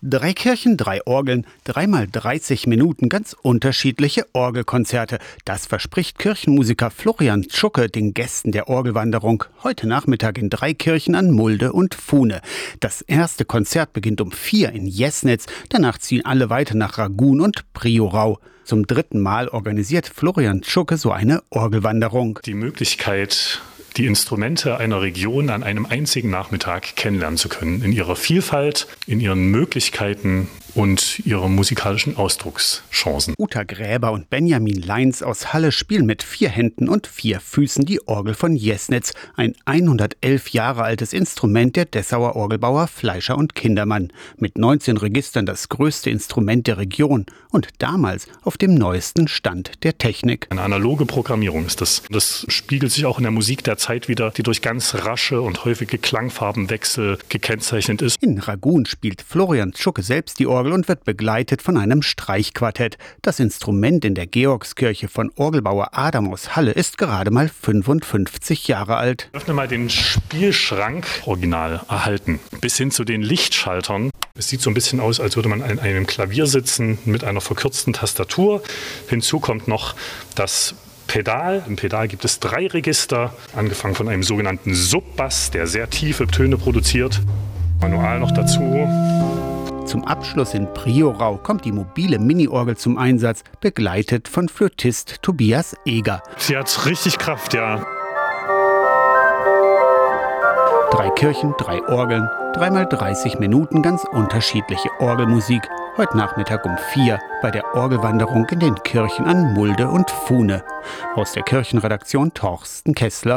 Drei Kirchen, drei Orgeln, dreimal 30 Minuten ganz unterschiedliche Orgelkonzerte. Das verspricht Kirchenmusiker Florian Tschucke den Gästen der Orgelwanderung heute Nachmittag in drei Kirchen an Mulde und Fuhne. Das erste Konzert beginnt um vier in Jesnitz, danach ziehen alle weiter nach Ragun und Priorau. Zum dritten Mal organisiert Florian Tschucke so eine Orgelwanderung. Die Möglichkeit, die Instrumente einer Region an einem einzigen Nachmittag kennenlernen zu können, in ihrer Vielfalt, in ihren Möglichkeiten und ihre musikalischen Ausdruckschancen. Uta Gräber und Benjamin Leins aus Halle spielen mit vier Händen und vier Füßen die Orgel von Jesnitz, ein 111 Jahre altes Instrument der Dessauer Orgelbauer Fleischer und Kindermann. Mit 19 Registern das größte Instrument der Region und damals auf dem neuesten Stand der Technik. Eine analoge Programmierung ist das. Das spiegelt sich auch in der Musik der Zeit wieder, die durch ganz rasche und häufige Klangfarbenwechsel gekennzeichnet ist. In Ragun spielt Florian Tschucke selbst die Orgel Orgel und wird begleitet von einem Streichquartett. Das Instrument in der Georgskirche von Orgelbauer Adam aus Halle ist gerade mal 55 Jahre alt. Ich öffne mal den Spielschrank original erhalten. Bis hin zu den Lichtschaltern. Es sieht so ein bisschen aus, als würde man an einem Klavier sitzen mit einer verkürzten Tastatur. Hinzu kommt noch das Pedal. Im Pedal gibt es drei Register, angefangen von einem sogenannten Subbass, der sehr tiefe Töne produziert. Manual noch dazu. Zum Abschluss in Priorau kommt die mobile Mini-Orgel zum Einsatz, begleitet von Flötist Tobias Eger. Sie hat richtig Kraft, ja. Drei Kirchen, drei Orgeln, dreimal 30 Minuten ganz unterschiedliche Orgelmusik. Heute Nachmittag um vier bei der Orgelwanderung in den Kirchen an Mulde und Fuhne. Aus der Kirchenredaktion Torsten Kessler.